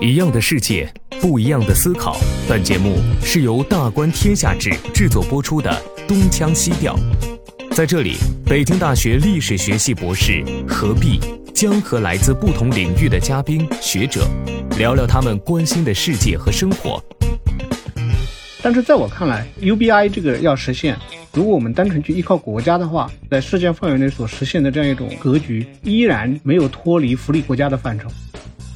一样的世界，不一样的思考。本节目是由大观天下志制作播出的《东腔西调》。在这里，北京大学历史学系博士何必将和来自不同领域的嘉宾学者聊聊他们关心的世界和生活。但是在我看来，UBI 这个要实现，如果我们单纯去依靠国家的话，在世界范围内所实现的这样一种格局，依然没有脱离福利国家的范畴。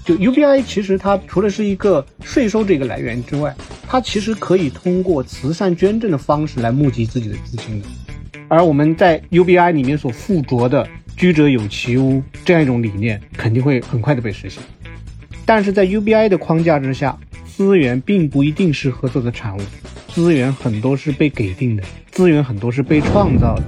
就 UBI 其实它除了是一个税收这个来源之外，它其实可以通过慈善捐赠的方式来募集自己的资金的。而我们在 UBI 里面所附着的“居者有其屋”这样一种理念，肯定会很快的被实现。但是在 UBI 的框架之下，资源并不一定是合作的产物，资源很多是被给定的，资源很多是被创造的。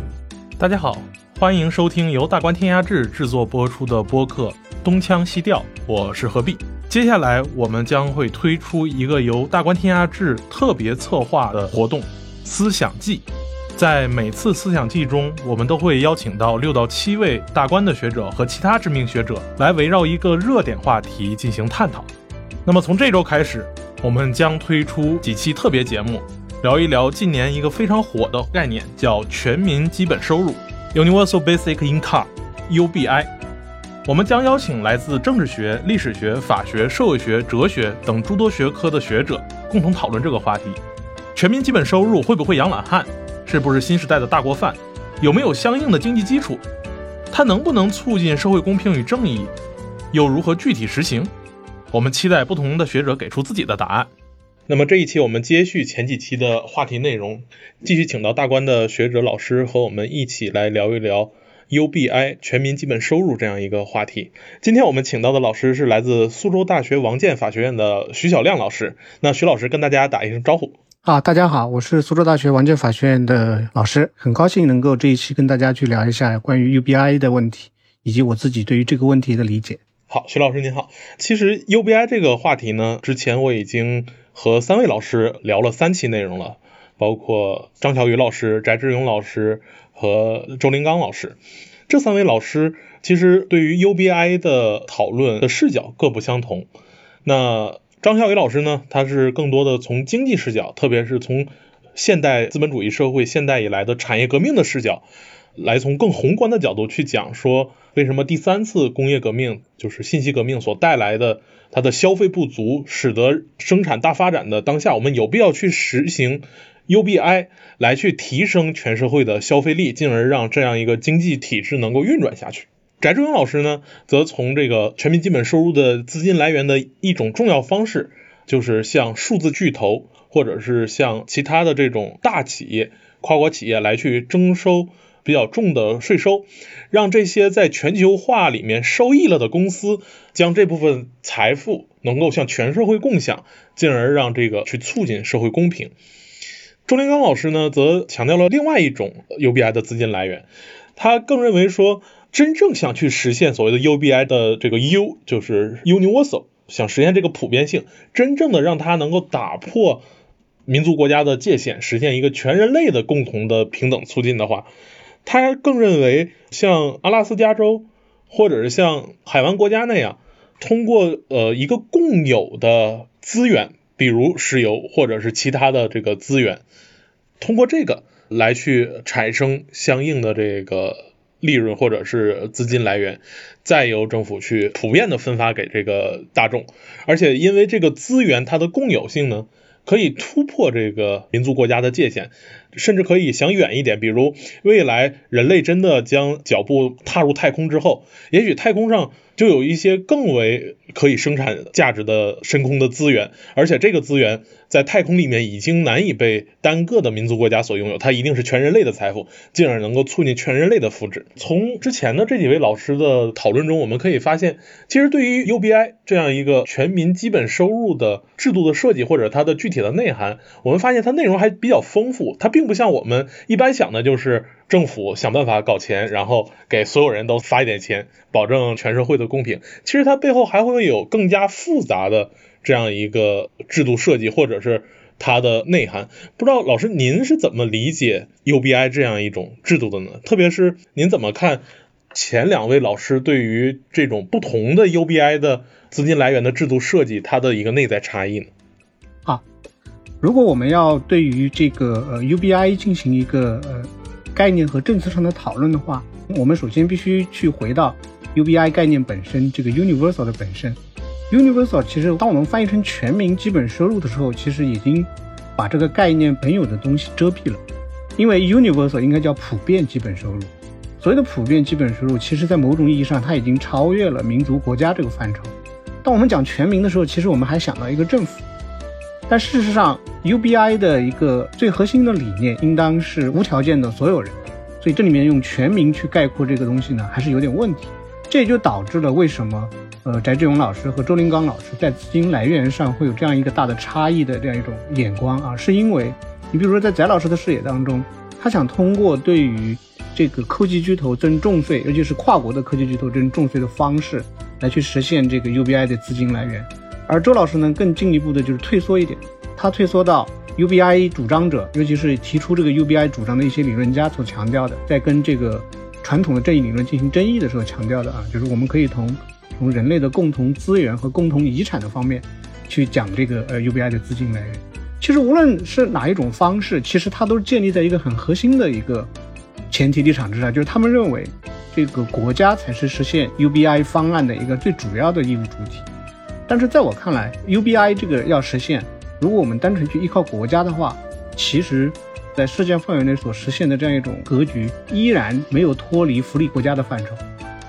大家好，欢迎收听由大观天下志制作播出的播客。东腔西调，我是何必。接下来我们将会推出一个由大观天下志特别策划的活动——思想季。在每次思想季中，我们都会邀请到六到七位大观的学者和其他知名学者来围绕一个热点话题进行探讨。那么从这周开始，我们将推出几期特别节目，聊一聊近年一个非常火的概念，叫全民基本收入 （Universal Basic Income，UBI）。我们将邀请来自政治学、历史学、法学、社会学、哲学等诸多学科的学者，共同讨论这个话题：全民基本收入会不会养懒汉？是不是新时代的大锅饭？有没有相应的经济基础？它能不能促进社会公平与正义？又如何具体实行？我们期待不同的学者给出自己的答案。那么这一期我们接续前几期的话题内容，继续请到大观的学者老师和我们一起来聊一聊。UBI 全民基本收入这样一个话题，今天我们请到的老师是来自苏州大学王建法学院的徐小亮老师。那徐老师跟大家打一声招呼。啊，大家好，我是苏州大学王建法学院的老师，很高兴能够这一期跟大家去聊一下关于 UBI 的问题，以及我自己对于这个问题的理解。好，徐老师您好。其实 UBI 这个话题呢，之前我已经和三位老师聊了三期内容了，包括张小雨老师、翟志勇老师。和周林刚老师，这三位老师其实对于 UBI 的讨论的视角各不相同。那张小雨老师呢，他是更多的从经济视角，特别是从现代资本主义社会现代以来的产业革命的视角，来从更宏观的角度去讲说，为什么第三次工业革命就是信息革命所带来的它的消费不足，使得生产大发展的当下，我们有必要去实行。UBI 来去提升全社会的消费力，进而让这样一个经济体制能够运转下去。翟志勇老师呢，则从这个全民基本收入的资金来源的一种重要方式，就是向数字巨头或者是向其他的这种大企业、跨国企业来去征收比较重的税收，让这些在全球化里面受益了的公司，将这部分财富能够向全社会共享，进而让这个去促进社会公平。周林刚老师呢，则强调了另外一种 UBI 的资金来源。他更认为说，真正想去实现所谓的 UBI 的这个 U，就是 Universal，想实现这个普遍性，真正的让它能够打破民族国家的界限，实现一个全人类的共同的平等促进的话，他更认为像阿拉斯加州或者是像海湾国家那样，通过呃一个共有的资源。比如石油或者是其他的这个资源，通过这个来去产生相应的这个利润或者是资金来源，再由政府去普遍的分发给这个大众，而且因为这个资源它的共有性呢，可以突破这个民族国家的界限。甚至可以想远一点，比如未来人类真的将脚步踏入太空之后，也许太空上就有一些更为可以生产价值的深空的资源，而且这个资源在太空里面已经难以被单个的民族国家所拥有，它一定是全人类的财富，进而能够促进全人类的福祉。从之前的这几位老师的讨论中，我们可以发现，其实对于 UBI 这样一个全民基本收入的制度的设计或者它的具体的内涵，我们发现它内容还比较丰富，它并。不像我们一般想的，就是政府想办法搞钱，然后给所有人都发一点钱，保证全社会的公平。其实它背后还会有更加复杂的这样一个制度设计，或者是它的内涵。不知道老师您是怎么理解 UBI 这样一种制度的呢？特别是您怎么看前两位老师对于这种不同的 UBI 的资金来源的制度设计，它的一个内在差异呢？啊，如果我们要对于这个呃 UBI 进行一个呃概念和政策上的讨论的话，我们首先必须去回到 UBI 概念本身，这个 universal 的本身。universal 其实当我们翻译成全民基本收入的时候，其实已经把这个概念本有的东西遮蔽了，因为 universal 应该叫普遍基本收入。所谓的普遍基本收入，其实在某种意义上，它已经超越了民族国家这个范畴。当我们讲全民的时候，其实我们还想到一个政府。但事实上，UBI 的一个最核心的理念，应当是无条件的所有人。所以这里面用全民去概括这个东西呢，还是有点问题。这也就导致了为什么，呃，翟志勇老师和周林刚老师在资金来源上会有这样一个大的差异的这样一种眼光啊，是因为你比如说在翟老师的视野当中，他想通过对于这个科技巨头征重税，尤其是跨国的科技巨头征重税的方式，来去实现这个 UBI 的资金来源。而周老师呢，更进一步的就是退缩一点，他退缩到 UBI 主张者，尤其是提出这个 UBI 主张的一些理论家所强调的，在跟这个传统的正义理论进行争议的时候强调的啊，就是我们可以从从人类的共同资源和共同遗产的方面去讲这个呃 UBI 的资金来源。其实无论是哪一种方式，其实它都是建立在一个很核心的一个。前提立场之上，就是他们认为，这个国家才是实现 UBI 方案的一个最主要的义务主体。但是在我看来，UBI 这个要实现，如果我们单纯去依靠国家的话，其实，在世界范围内所实现的这样一种格局，依然没有脱离福利国家的范畴。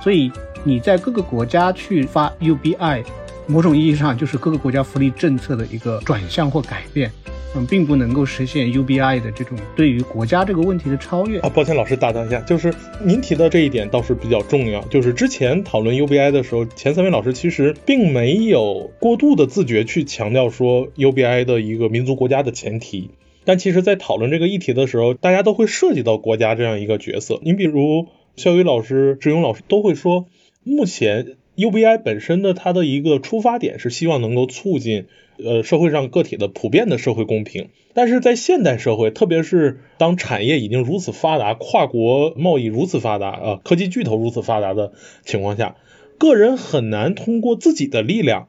所以你在各个国家去发 UBI，某种意义上就是各个国家福利政策的一个转向或改变。嗯，并不能够实现 UBI 的这种对于国家这个问题的超越啊。抱歉，老师打断一下，就是您提到这一点倒是比较重要。就是之前讨论 UBI 的时候，前三位老师其实并没有过度的自觉去强调说 UBI 的一个民族国家的前提。但其实，在讨论这个议题的时候，大家都会涉及到国家这样一个角色。您比如肖宇老师、志勇老师都会说，目前 UBI 本身的它的一个出发点是希望能够促进。呃，社会上个体的普遍的社会公平，但是在现代社会，特别是当产业已经如此发达，跨国贸易如此发达，呃，科技巨头如此发达的情况下，个人很难通过自己的力量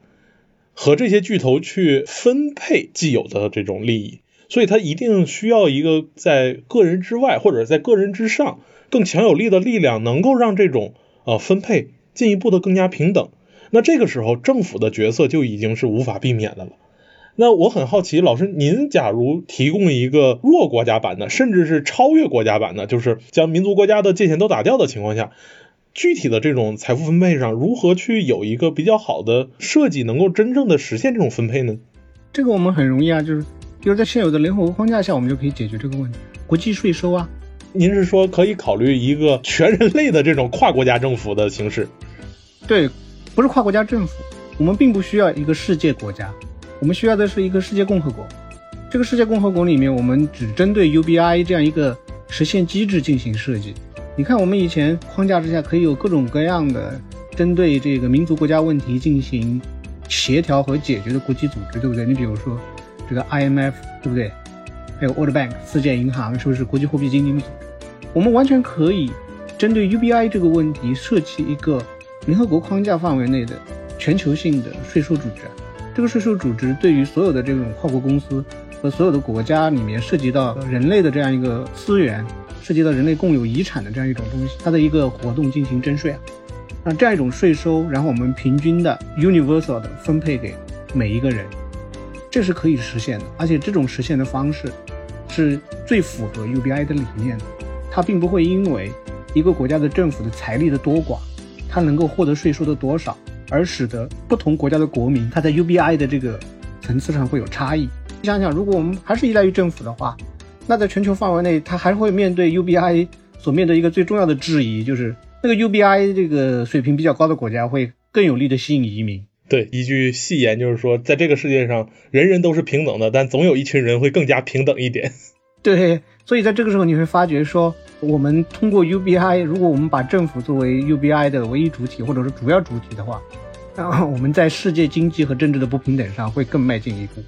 和这些巨头去分配既有的这种利益，所以他一定需要一个在个人之外或者在个人之上更强有力的力量，能够让这种呃分配进一步的更加平等。那这个时候，政府的角色就已经是无法避免的了。那我很好奇，老师，您假如提供一个弱国家版的，甚至是超越国家版的，就是将民族国家的界限都打掉的情况下，具体的这种财富分配上，如何去有一个比较好的设计，能够真正的实现这种分配呢？这个我们很容易啊，就是比如在现有的联合国框架下，我们就可以解决这个问题。国际税收啊，您是说可以考虑一个全人类的这种跨国家政府的形式？对。不是跨国家政府，我们并不需要一个世界国家，我们需要的是一个世界共和国。这个世界共和国里面，我们只针对 UBI 这样一个实现机制进行设计。你看，我们以前框架之下可以有各种各样的针对这个民族国家问题进行协调和解决的国际组织，对不对？你比如说这个 IMF，对不对？还有 World Bank 世界银行，是不是国际货币基金组织？我们完全可以针对 UBI 这个问题设计一个。联合国框架范围内的全球性的税收组织，这个税收组织对于所有的这种跨国公司和所有的国家里面涉及到人类的这样一个资源，涉及到人类共有遗产的这样一种东西，它的一个活动进行征税啊，那这样一种税收，然后我们平均的 universal 的分配给每一个人，这是可以实现的，而且这种实现的方式是最符合 UBI 的理念的，它并不会因为一个国家的政府的财力的多寡。它能够获得税收的多少，而使得不同国家的国民他在 UBI 的这个层次上会有差异。你想想，如果我们还是依赖于政府的话，那在全球范围内，它还会面对 UBI 所面对一个最重要的质疑，就是那个 UBI 这个水平比较高的国家会更有力的吸引移民。对，一句戏言就是说，在这个世界上，人人都是平等的，但总有一群人会更加平等一点。对，所以在这个时候你会发觉说。我们通过 UBI，如果我们把政府作为 UBI 的唯一主体或者是主要主体的话，那 我们在世界经济和政治的不平等上会更迈进一步，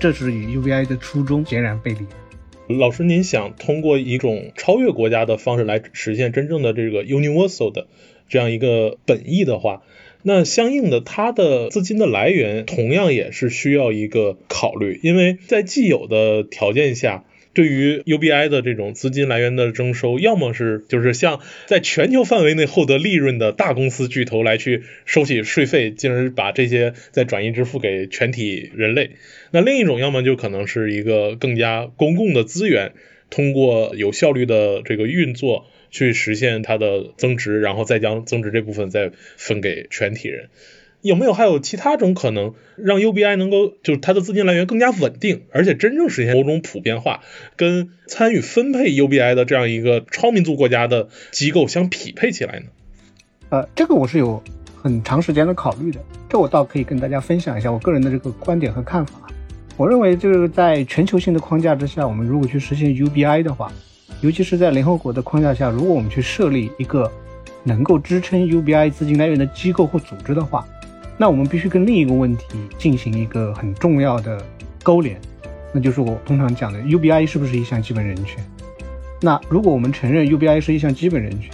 这是与 UBI 的初衷截然背离。老师，您想通过一种超越国家的方式来实现真正的这个 universal 的这样一个本意的话，那相应的它的资金的来源同样也是需要一个考虑，因为在既有的条件下。对于 UBI 的这种资金来源的征收，要么是就是像在全球范围内获得利润的大公司巨头来去收取税费，进而把这些再转移支付给全体人类。那另一种，要么就可能是一个更加公共的资源，通过有效率的这个运作去实现它的增值，然后再将增值这部分再分给全体人。有没有还有其他种可能，让 UBI 能够就是它的资金来源更加稳定，而且真正实现某种普遍化，跟参与分配 UBI 的这样一个超民族国家的机构相匹配起来呢？呃，这个我是有很长时间的考虑的，这我倒可以跟大家分享一下我个人的这个观点和看法。我认为就是在全球性的框架之下，我们如果去实现 UBI 的话，尤其是在联合国的框架下，如果我们去设立一个能够支撑 UBI 资金来源的机构或组织的话，那我们必须跟另一个问题进行一个很重要的勾连，那就是我通常讲的 UBI 是不是一项基本人权？那如果我们承认 UBI 是一项基本人权，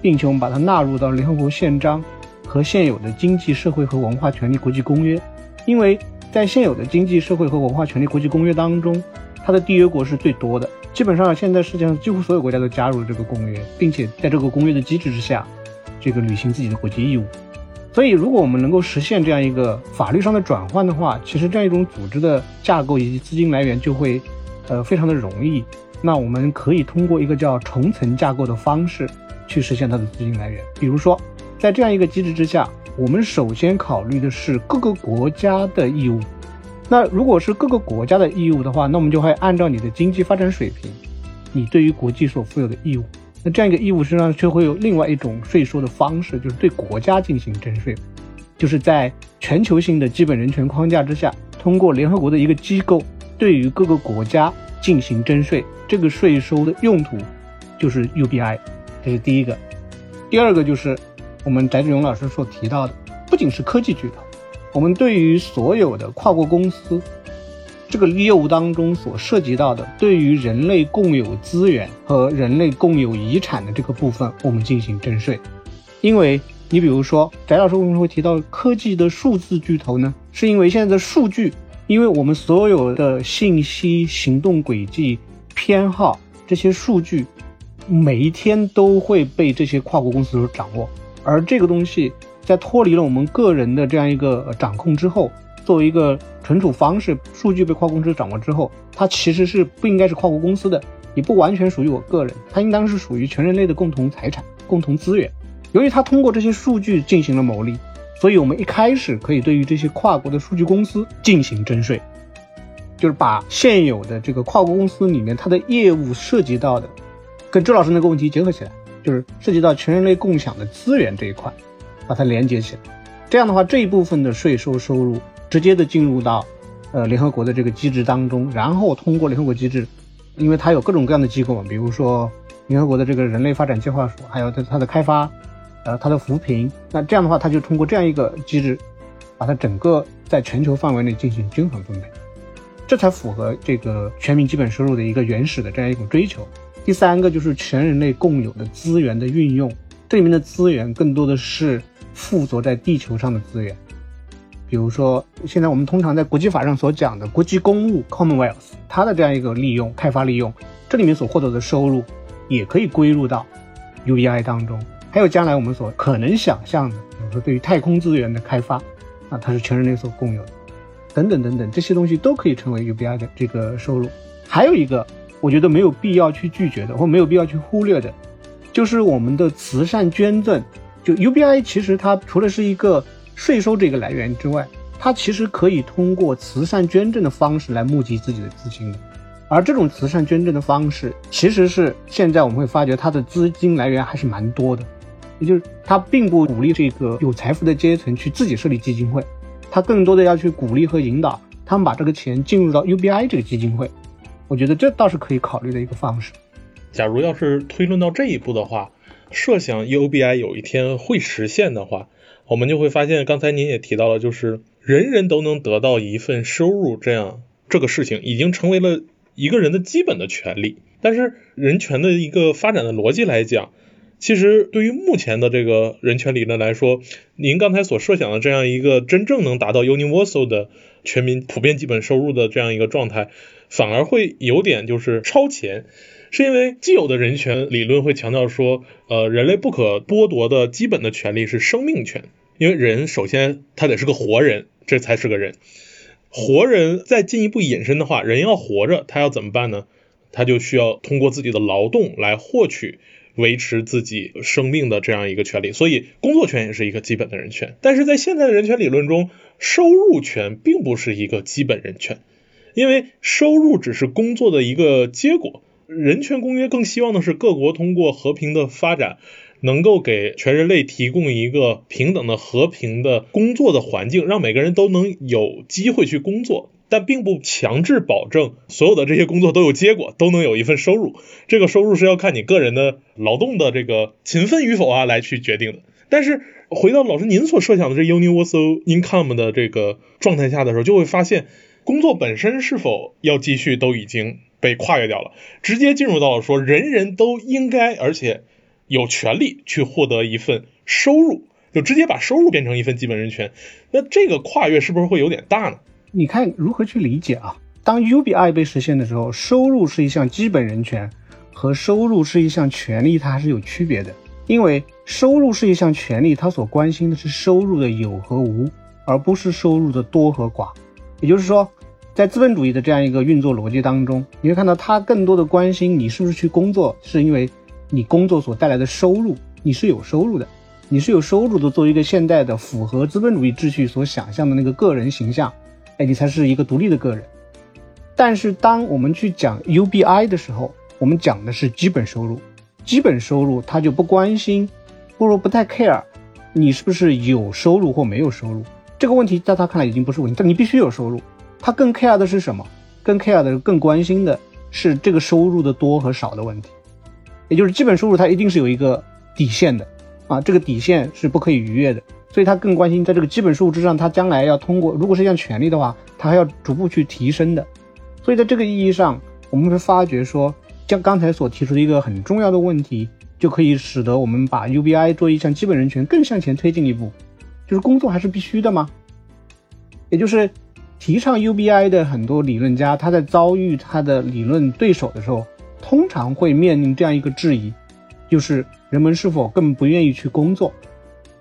并且我们把它纳入到联合国宪章和现有的经济社会和文化权利国际公约，因为在现有的经济社会和文化权利国际公约当中，它的缔约国是最多的，基本上现在世界上几乎所有国家都加入了这个公约，并且在这个公约的机制之下，这个履行自己的国际义务。所以，如果我们能够实现这样一个法律上的转换的话，其实这样一种组织的架构以及资金来源就会，呃，非常的容易。那我们可以通过一个叫重层架构的方式去实现它的资金来源。比如说，在这样一个机制之下，我们首先考虑的是各个国家的义务。那如果是各个国家的义务的话，那我们就会按照你的经济发展水平，你对于国际所负有的义务。那这样一个义务身上却会有另外一种税收的方式，就是对国家进行征税，就是在全球性的基本人权框架之下，通过联合国的一个机构对于各个国家进行征税。这个税收的用途就是 UBI，这是第一个。第二个就是我们翟志勇老师所提到的，不仅是科技巨头，我们对于所有的跨国公司。这个业务当中所涉及到的，对于人类共有资源和人类共有遗产的这个部分，我们进行征税。因为你比如说，翟老师为什么会提到科技的数字巨头呢？是因为现在的数据，因为我们所有的信息、行动轨迹、偏好这些数据，每一天都会被这些跨国公司所掌握，而这个东西在脱离了我们个人的这样一个掌控之后。作为一个存储方式，数据被跨国公司掌握之后，它其实是不应该是跨国公司的，也不完全属于我个人，它应当是属于全人类的共同财产、共同资源。由于它通过这些数据进行了牟利，所以我们一开始可以对于这些跨国的数据公司进行征税，就是把现有的这个跨国公司里面它的业务涉及到的，跟周老师那个问题结合起来，就是涉及到全人类共享的资源这一块，把它连接起来。这样的话，这一部分的税收收入。直接的进入到，呃，联合国的这个机制当中，然后通过联合国机制，因为它有各种各样的机构嘛，比如说联合国的这个人类发展计划署，还有它它的开发，呃，它的扶贫，那这样的话，它就通过这样一个机制，把它整个在全球范围内进行均衡分配，这才符合这个全民基本收入的一个原始的这样一种追求。第三个就是全人类共有的资源的运用，这里面的资源更多的是附着在地球上的资源。比如说，现在我们通常在国际法上所讲的国际公务 （Commonwealth），它的这样一个利用、开发利用，这里面所获得的收入，也可以归入到 UBI 当中。还有将来我们所可能想象的，比如说对于太空资源的开发，啊，它是全人类所共有的，等等等等，这些东西都可以成为 UBI 的这个收入。还有一个，我觉得没有必要去拒绝的，或没有必要去忽略的，就是我们的慈善捐赠。就 UBI 其实它除了是一个税收这个来源之外，它其实可以通过慈善捐赠的方式来募集自己的资金的，而这种慈善捐赠的方式，其实是现在我们会发觉它的资金来源还是蛮多的，也就是它并不鼓励这个有财富的阶层去自己设立基金会，它更多的要去鼓励和引导他们把这个钱进入到 UBI 这个基金会，我觉得这倒是可以考虑的一个方式。假如要是推论到这一步的话，设想 UBI 有一天会实现的话。我们就会发现，刚才您也提到了，就是人人都能得到一份收入，这样这个事情已经成为了一个人的基本的权利。但是人权的一个发展的逻辑来讲，其实对于目前的这个人权理论来说，您刚才所设想的这样一个真正能达到 universal 的全民普遍基本收入的这样一个状态，反而会有点就是超前，是因为既有的人权理论会强调说，呃，人类不可剥夺的基本的权利是生命权，因为人首先他得是个活人，这才是个人。活人再进一步引申的话，人要活着，他要怎么办呢？他就需要通过自己的劳动来获取。维持自己生命的这样一个权利，所以工作权也是一个基本的人权。但是在现在的人权理论中，收入权并不是一个基本人权，因为收入只是工作的一个结果。人权公约更希望的是各国通过和平的发展，能够给全人类提供一个平等的、和平的工作的环境，让每个人都能有机会去工作。但并不强制保证所有的这些工作都有结果，都能有一份收入。这个收入是要看你个人的劳动的这个勤奋与否啊来去决定的。但是回到老师您所设想的这 universal income 的这个状态下的时候，就会发现工作本身是否要继续都已经被跨越掉了，直接进入到了说人人都应该而且有权利去获得一份收入，就直接把收入变成一份基本人权。那这个跨越是不是会有点大呢？你看如何去理解啊？当 UBI 被实现的时候，收入是一项基本人权，和收入是一项权利，它还是有区别的。因为收入是一项权利，它所关心的是收入的有和无，而不是收入的多和寡。也就是说，在资本主义的这样一个运作逻辑当中，你会看到他更多的关心你是不是去工作，是因为你工作所带来的收入，你是有收入的，你是有收入的，作为一个现代的符合资本主义秩序所想象的那个个人形象。哎，你才是一个独立的个人。但是，当我们去讲 UBI 的时候，我们讲的是基本收入。基本收入，他就不关心，不如不太 care 你是不是有收入或没有收入这个问题，在他看来已经不是问题。但你必须有收入。他更 care 的是什么？更 care 的、更关心的是这个收入的多和少的问题。也就是基本收入，它一定是有一个底线的啊，这个底线是不可以逾越的。所以他更关心，在这个基本收入之上，他将来要通过，如果是一项权利的话，他还要逐步去提升的。所以在这个意义上，我们会发觉说，像刚才所提出的一个很重要的问题，就可以使得我们把 UBI 作为一项基本人权更向前推进一步，就是工作还是必须的吗？也就是提倡 UBI 的很多理论家，他在遭遇他的理论对手的时候，通常会面临这样一个质疑，就是人们是否更不愿意去工作？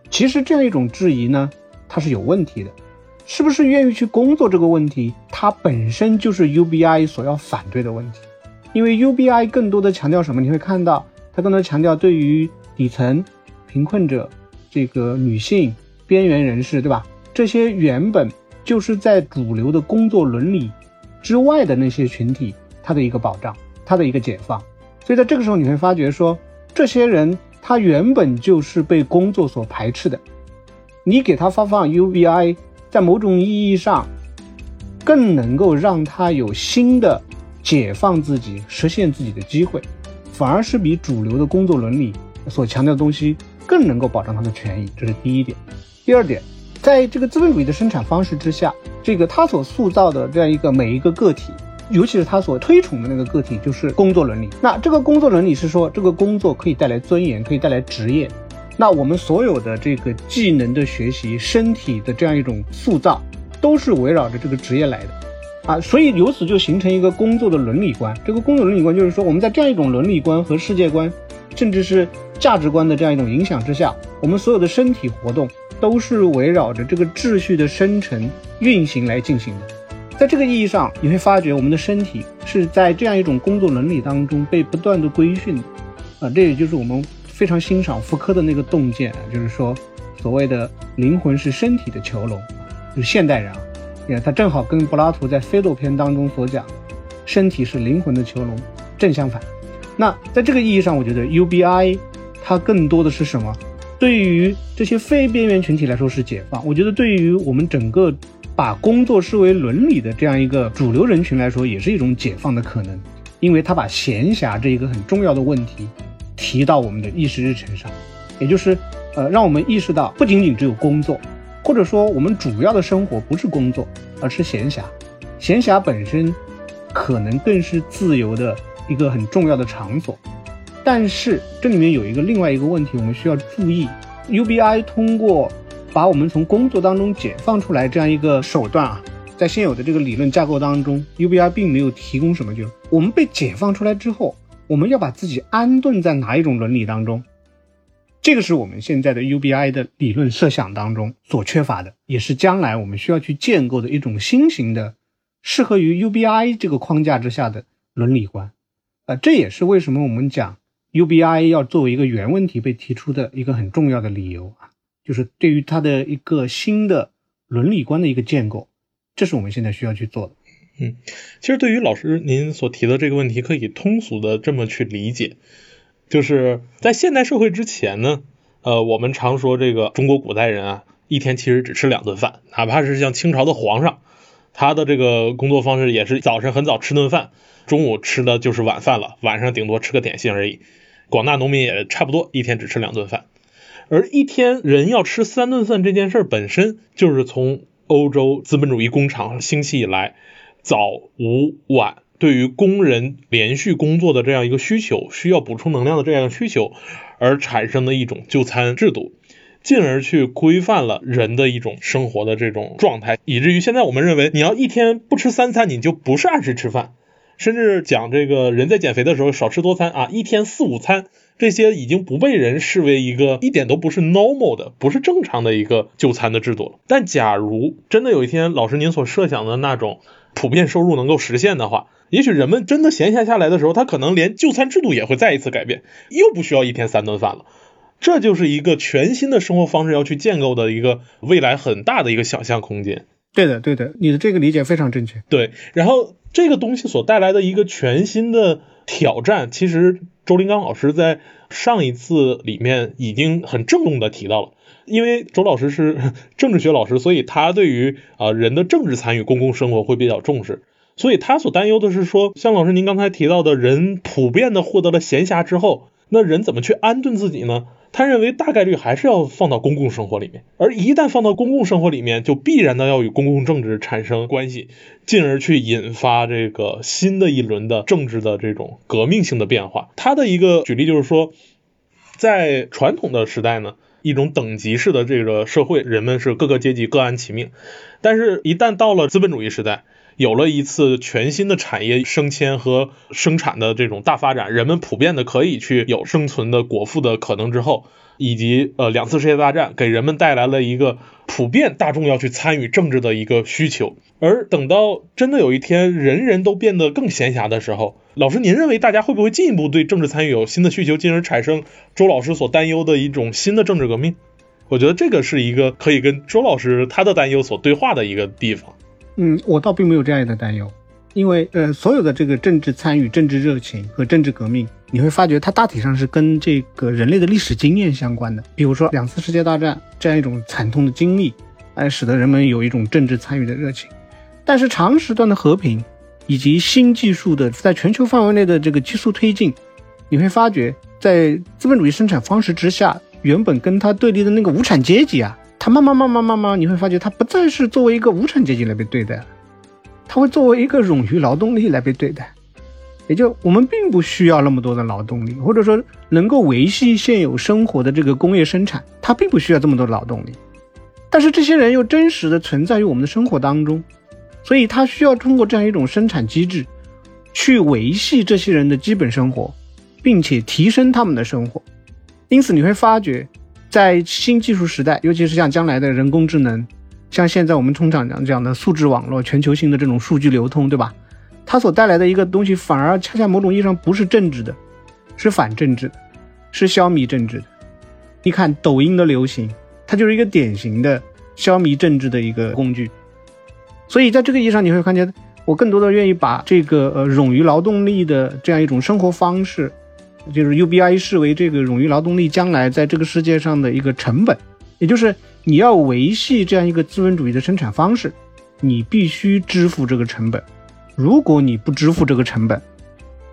其实这样一种质疑呢，它是有问题的，是不是愿意去工作这个问题，它本身就是 UBI 所要反对的问题，因为 UBI 更多的强调什么？你会看到它更多强调对于底层、贫困者、这个女性、边缘人士，对吧？这些原本就是在主流的工作伦理之外的那些群体，它的一个保障，它的一个解放。所以在这个时候，你会发觉说，这些人。他原本就是被工作所排斥的，你给他发放 UBI，在某种意义上，更能够让他有新的解放自己、实现自己的机会，反而是比主流的工作伦理所强调的东西更能够保障他的权益。这是第一点。第二点，在这个资本主义的生产方式之下，这个他所塑造的这样一个每一个个体。尤其是他所推崇的那个个体，就是工作伦理。那这个工作伦理是说，这个工作可以带来尊严，可以带来职业。那我们所有的这个技能的学习、身体的这样一种塑造，都是围绕着这个职业来的啊。所以由此就形成一个工作的伦理观。这个工作伦理观就是说，我们在这样一种伦理观和世界观，甚至是价值观的这样一种影响之下，我们所有的身体活动都是围绕着这个秩序的生成运行来进行的。在这个意义上，你会发觉我们的身体是在这样一种工作伦理当中被不断的规训的，啊，这也就是我们非常欣赏福柯的那个洞见，就是说，所谓的灵魂是身体的囚笼，就是现代人啊，你看他正好跟柏拉图在《菲洛篇》当中所讲，身体是灵魂的囚笼正相反。那在这个意义上，我觉得 UBI 它更多的是什么？对于这些非边缘群体来说是解放，我觉得对于我们整个。把工作视为伦理的这样一个主流人群来说，也是一种解放的可能，因为他把闲暇这一个很重要的问题提到我们的议事日程上，也就是，呃，让我们意识到不仅仅只有工作，或者说我们主要的生活不是工作，而是闲暇，闲暇本身可能更是自由的一个很重要的场所。但是这里面有一个另外一个问题，我们需要注意，UBI 通过把我们从工作当中解放出来这样一个手段啊，在现有的这个理论架构当中，UBI 并没有提供什么，就我们被解放出来之后，我们要把自己安顿在哪一种伦理当中？这个是我们现在的 UBI 的理论设想当中所缺乏的，也是将来我们需要去建构的一种新型的、适合于 UBI 这个框架之下的伦理观。呃，这也是为什么我们讲 UBI 要作为一个原问题被提出的一个很重要的理由啊，就是对于它的一个新的伦理观的一个建构，这是我们现在需要去做的。嗯，其实对于老师您所提的这个问题，可以通俗的这么去理解。就是在现代社会之前呢，呃，我们常说这个中国古代人啊，一天其实只吃两顿饭，哪怕是像清朝的皇上，他的这个工作方式也是早晨很早吃顿饭，中午吃的就是晚饭了，晚上顶多吃个点心而已。广大农民也差不多一天只吃两顿饭，而一天人要吃三顿饭这件事本身就是从欧洲资本主义工厂兴起以来，早午晚。对于工人连续工作的这样一个需求，需要补充能量的这样一个需求，而产生的一种就餐制度，进而去规范了人的一种生活的这种状态，以至于现在我们认为，你要一天不吃三餐，你就不是按时吃饭，甚至讲这个人在减肥的时候少吃多餐啊，一天四五餐，这些已经不被人视为一个一点都不是 normal 的，不是正常的一个就餐的制度了。但假如真的有一天，老师您所设想的那种普遍收入能够实现的话，也许人们真的闲暇下来的时候，他可能连就餐制度也会再一次改变，又不需要一天三顿饭了。这就是一个全新的生活方式要去建构的一个未来很大的一个想象空间。对的，对的，你的这个理解非常正确。对，然后这个东西所带来的一个全新的挑战，其实周林刚老师在上一次里面已经很郑重的提到了，因为周老师是政治学老师，所以他对于啊人的政治参与公共生活会比较重视。所以他所担忧的是说，像老师您刚才提到的，人普遍的获得了闲暇之后，那人怎么去安顿自己呢？他认为大概率还是要放到公共生活里面，而一旦放到公共生活里面，就必然的要与公共政治产生关系，进而去引发这个新的一轮的政治的这种革命性的变化。他的一个举例就是说，在传统的时代呢，一种等级式的这个社会，人们是各个阶级各安其命，但是一旦到了资本主义时代。有了一次全新的产业升迁和生产的这种大发展，人们普遍的可以去有生存的果腹的可能之后，以及呃两次世界大战给人们带来了一个普遍大众要去参与政治的一个需求。而等到真的有一天人人都变得更闲暇的时候，老师您认为大家会不会进一步对政治参与有新的需求，进而产生周老师所担忧的一种新的政治革命？我觉得这个是一个可以跟周老师他的担忧所对话的一个地方。嗯，我倒并没有这样的担忧，因为呃，所有的这个政治参与、政治热情和政治革命，你会发觉它大体上是跟这个人类的历史经验相关的。比如说两次世界大战这样一种惨痛的经历，哎，使得人们有一种政治参与的热情。但是长时段的和平以及新技术的在全球范围内的这个急速推进，你会发觉在资本主义生产方式之下，原本跟它对立的那个无产阶级啊。他慢慢慢慢慢慢，你会发觉他不再是作为一个无产阶级来被对待了，他会作为一个冗余劳动力来被对待。也就我们并不需要那么多的劳动力，或者说能够维系现有生活的这个工业生产，它并不需要这么多劳动力。但是这些人又真实的存在于我们的生活当中，所以他需要通过这样一种生产机制，去维系这些人的基本生活，并且提升他们的生活。因此你会发觉。在新技术时代，尤其是像将来的人工智能，像现在我们通常讲讲的数字网络、全球性的这种数据流通，对吧？它所带来的一个东西，反而恰恰某种意义上不是政治的，是反政治的，是消弭政治的。你看抖音的流行，它就是一个典型的消弭政治的一个工具。所以在这个意义上，你会看见，我更多的愿意把这个呃冗余劳动力的这样一种生活方式。就是 UBI 视为这个冗余劳动力将来在这个世界上的一个成本，也就是你要维系这样一个资本主义的生产方式，你必须支付这个成本。如果你不支付这个成本，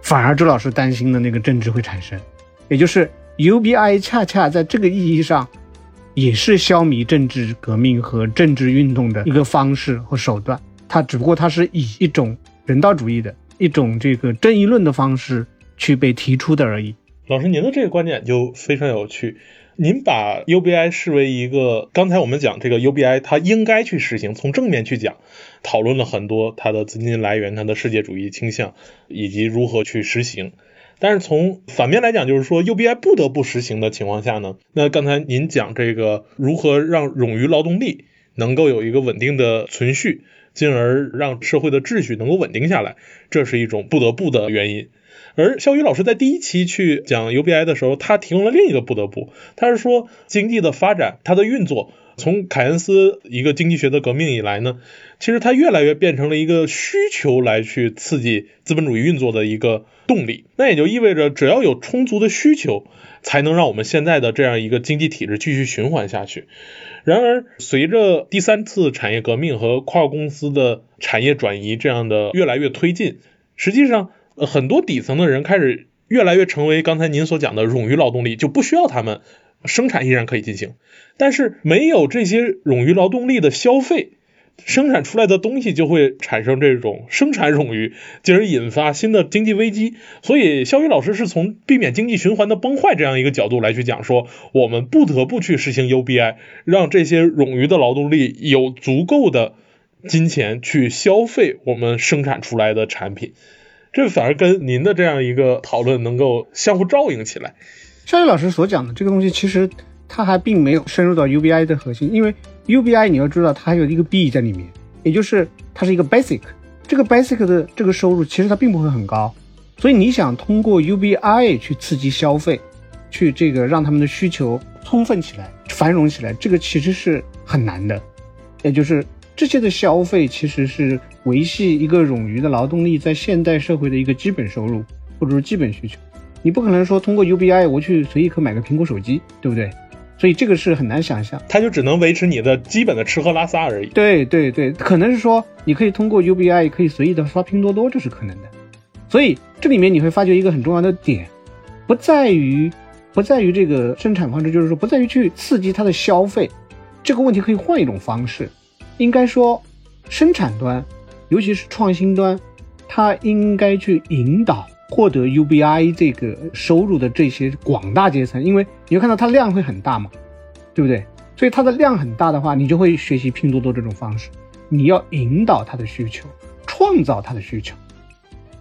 反而周老师担心的那个政治会产生，也就是 UBI 恰恰在这个意义上，也是消弭政治革命和政治运动的一个方式和手段。它只不过它是以一种人道主义的一种这个正义论的方式。去被提出的而已。老师，您的这个观点就非常有趣。您把 UBI 视为一个，刚才我们讲这个 UBI 它应该去实行，从正面去讲，讨论了很多它的资金来源、它的世界主义倾向以及如何去实行。但是从反面来讲，就是说 UBI 不得不实行的情况下呢，那刚才您讲这个如何让冗余劳动力能够有一个稳定的存续，进而让社会的秩序能够稳定下来，这是一种不得不的原因。而肖宇老师在第一期去讲 UBI 的时候，他提供了另一个不得不，他是说经济的发展，它的运作，从凯恩斯一个经济学的革命以来呢，其实它越来越变成了一个需求来去刺激资本主义运作的一个动力。那也就意味着，只要有充足的需求，才能让我们现在的这样一个经济体制继续循环下去。然而，随着第三次产业革命和跨国公司的产业转移这样的越来越推进，实际上。很多底层的人开始越来越成为刚才您所讲的冗余劳动力，就不需要他们，生产依然可以进行，但是没有这些冗余劳动力的消费，生产出来的东西就会产生这种生产冗余，进而引发新的经济危机。所以，肖宇老师是从避免经济循环的崩坏这样一个角度来去讲，说我们不得不去实行 UBI，让这些冗余的劳动力有足够的金钱去消费我们生产出来的产品。这反而跟您的这样一个讨论能够相互照应起来。肖宇老师所讲的这个东西，其实它还并没有深入到 UBI 的核心，因为 UBI 你要知道它还有一个 B 在里面，也就是它是一个 basic。这个 basic 的这个收入其实它并不会很高，所以你想通过 UBI 去刺激消费，去这个让他们的需求充分起来、繁荣起来，这个其实是很难的。也就是这些的消费其实是。维系一个冗余的劳动力在现代社会的一个基本收入或者说基本需求，你不可能说通过 UBI 我去随意可买个苹果手机，对不对？所以这个是很难想象，它就只能维持你的基本的吃喝拉撒而已。对对对，可能是说你可以通过 UBI 可以随意的刷拼多多，这是可能的。所以这里面你会发觉一个很重要的点，不在于不在于这个生产方式，就是说不在于去刺激它的消费，这个问题可以换一种方式，应该说生产端。尤其是创新端，它应该去引导获得 UBI 这个收入的这些广大阶层，因为你会看到它量会很大嘛，对不对？所以它的量很大的话，你就会学习拼多多这种方式，你要引导它的需求，创造它的需求。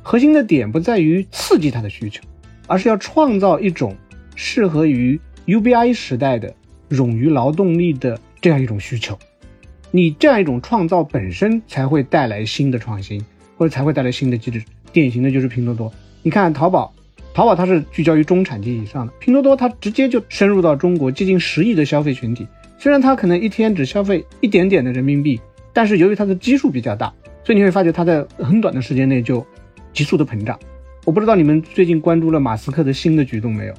核心的点不在于刺激它的需求，而是要创造一种适合于 UBI 时代的冗余劳动力的这样一种需求。你这样一种创造本身才会带来新的创新，或者才会带来新的机制。典型的就是拼多多。你看淘宝，淘宝它是聚焦于中产阶级以上的，拼多多它直接就深入到中国接近十亿的消费群体。虽然它可能一天只消费一点点的人民币，但是由于它的基数比较大，所以你会发觉它在很短的时间内就急速的膨胀。我不知道你们最近关注了马斯克的新的举动没有？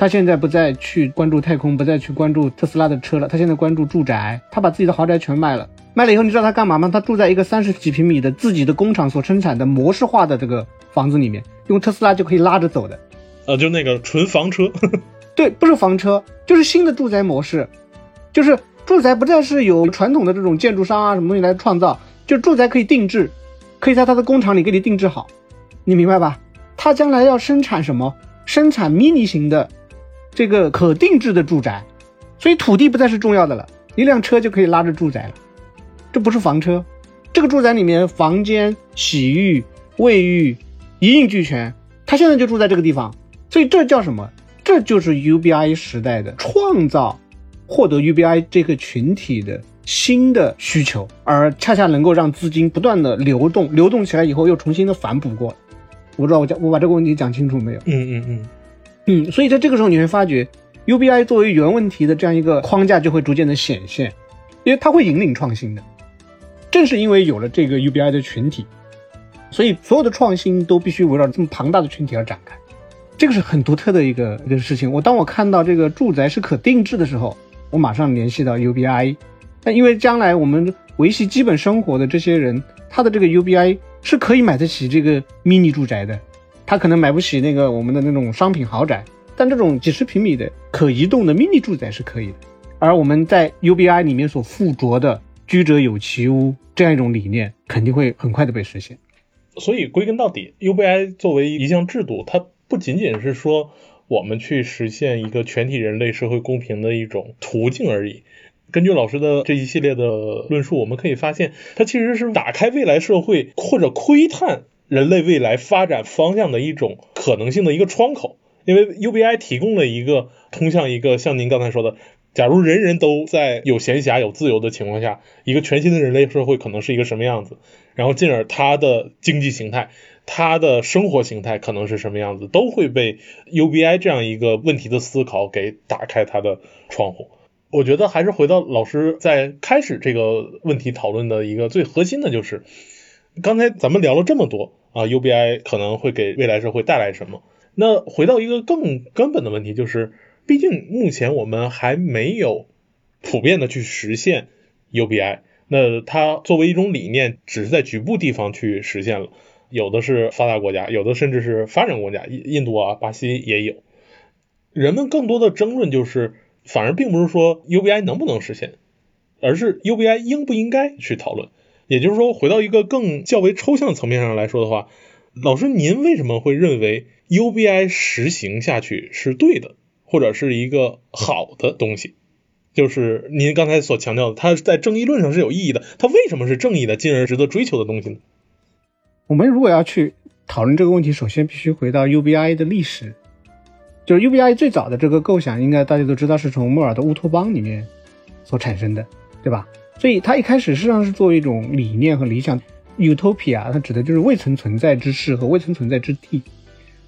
他现在不再去关注太空，不再去关注特斯拉的车了。他现在关注住宅，他把自己的豪宅全卖了。卖了以后，你知道他干嘛吗？他住在一个三十几平米的自己的工厂所生产的模式化的这个房子里面，用特斯拉就可以拉着走的。呃，就那个纯房车。对，不是房车，就是新的住宅模式，就是住宅不再是有传统的这种建筑商啊什么东西来创造，就住宅可以定制，可以在他的工厂里给你定制好，你明白吧？他将来要生产什么？生产 mini 型的。这个可定制的住宅，所以土地不再是重要的了，一辆车就可以拉着住宅了。这不是房车，这个住宅里面房间、洗浴、卫浴一应俱全。他现在就住在这个地方，所以这叫什么？这就是 UBI 时代的创造，获得 UBI 这个群体的新的需求，而恰恰能够让资金不断的流动，流动起来以后又重新的反哺过。我不知道我讲我把这个问题讲清楚没有？嗯嗯嗯。嗯，所以在这个时候你会发觉，UBI 作为原问题的这样一个框架就会逐渐的显现，因为它会引领创新的。正是因为有了这个 UBI 的群体，所以所有的创新都必须围绕这么庞大的群体而展开。这个是很独特的一个一个事情。我当我看到这个住宅是可定制的时候，我马上联系到 UBI。那因为将来我们维系基本生活的这些人，他的这个 UBI 是可以买得起这个 mini 住宅的。他可能买不起那个我们的那种商品豪宅，但这种几十平米的可移动的 mini 住宅是可以的。而我们在 UBI 里面所附着的“居者有其屋”这样一种理念，肯定会很快的被实现。所以归根到底，UBI 作为一项制度，它不仅仅是说我们去实现一个全体人类社会公平的一种途径而已。根据老师的这一系列的论述，我们可以发现，它其实是打开未来社会或者窥探人类未来发展方向的一种可能性的一个窗口。因为 UBI 提供了一个通向一个像您刚才说的，假如人人都在有闲暇、有自由的情况下，一个全新的人类社会可能是一个什么样子，然后进而它的经济形态、它的生活形态可能是什么样子，都会被 UBI 这样一个问题的思考给打开它的窗户。我觉得还是回到老师在开始这个问题讨论的一个最核心的就是，刚才咱们聊了这么多啊，UBI 可能会给未来社会带来什么？那回到一个更根本的问题，就是毕竟目前我们还没有普遍的去实现 UBI，那它作为一种理念，只是在局部地方去实现了，有的是发达国家，有的甚至是发展国家，印印度啊、巴西也有。人们更多的争论就是。反而并不是说 UBI 能不能实现，而是 UBI 应不应该去讨论。也就是说，回到一个更较为抽象层面上来说的话，老师您为什么会认为 UBI 实行下去是对的，或者是一个好的东西？就是您刚才所强调的，它在正义论上是有意义的，它为什么是正义的，进而值得追求的东西呢？我们如果要去讨论这个问题，首先必须回到 UBI 的历史。就是 UBI 最早的这个构想，应该大家都知道是从莫尔的乌托邦里面所产生的，对吧？所以它一开始实际上是作为一种理念和理想，Utopia 它指的就是未曾存在之事和未曾存在之地。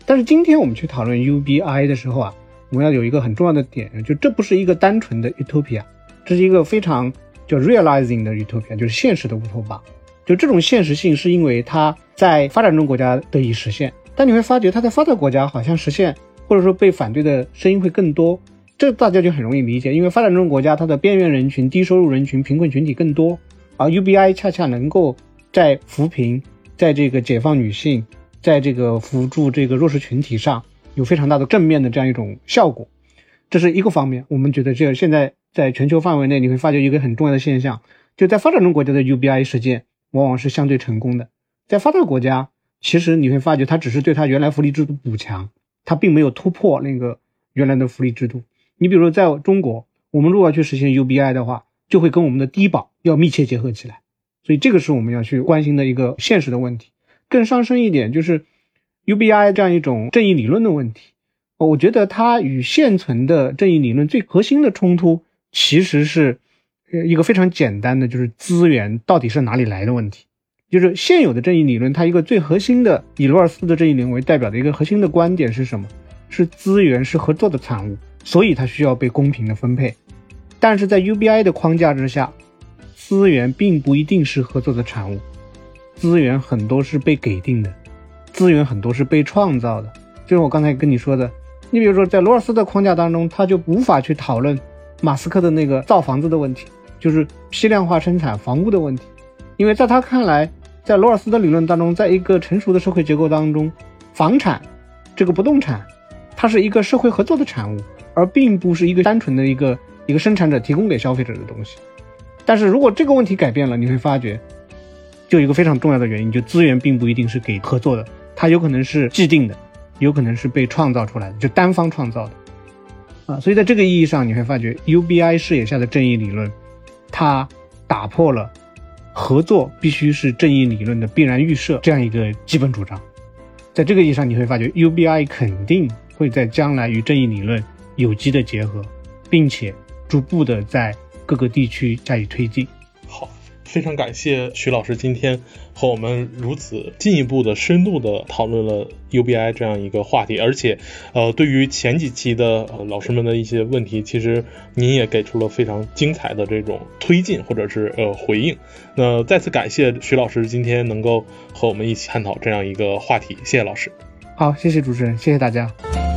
但是今天我们去讨论 UBI 的时候啊，我们要有一个很重要的点，就这不是一个单纯的 Utopia，这是一个非常叫 realizing 的 Utopia，就是现实的乌托邦。就这种现实性是因为它在发展中国家得以实现，但你会发觉它在发达国家好像实现。或者说被反对的声音会更多，这大家就很容易理解，因为发展中国家它的边缘人群、低收入人群、贫困群体更多，而 UBI 恰恰能够在扶贫、在这个解放女性、在这个扶助这个弱势群体上有非常大的正面的这样一种效果，这是一个方面。我们觉得这现在在全球范围内，你会发觉一个很重要的现象，就在发展中国家的 UBI 实践往往是相对成功的，在发达国家，其实你会发觉它只是对它原来福利制度补强。它并没有突破那个原来的福利制度。你比如说，在中国，我们如果要去实现 UBI 的话，就会跟我们的低保要密切结合起来。所以这个是我们要去关心的一个现实的问题。更上升一点，就是 UBI 这样一种正义理论的问题。我觉得它与现存的正义理论最核心的冲突，其实是一个非常简单的，就是资源到底是哪里来的问题。就是现有的正义理论，它一个最核心的以罗尔斯的正义理论为代表的一个核心的观点是什么？是资源是合作的产物，所以它需要被公平的分配。但是在 UBI 的框架之下，资源并不一定是合作的产物，资源很多是被给定的，资源很多是被创造的。就是我刚才跟你说的，你比如说在罗尔斯的框架当中，他就无法去讨论马斯克的那个造房子的问题，就是批量化生产房屋的问题，因为在他看来。在罗尔斯的理论当中，在一个成熟的社会结构当中，房产这个不动产，它是一个社会合作的产物，而并不是一个单纯的一个一个生产者提供给消费者的东西。但是如果这个问题改变了，你会发觉，就一个非常重要的原因，就资源并不一定是给合作的，它有可能是既定的，有可能是被创造出来的，就单方创造的。啊，所以在这个意义上，你会发觉 UBI 视野下的正义理论，它打破了。合作必须是正义理论的必然预设，这样一个基本主张，在这个意义上，你会发觉 UBI 肯定会在将来与正义理论有机的结合，并且逐步的在各个地区加以推进。好。非常感谢徐老师今天和我们如此进一步的深度的讨论了 UBI 这样一个话题，而且，呃，对于前几期的老师们的一些问题，其实您也给出了非常精彩的这种推进或者是呃回应。那再次感谢徐老师今天能够和我们一起探讨这样一个话题，谢谢老师。好，谢谢主持人，谢谢大家。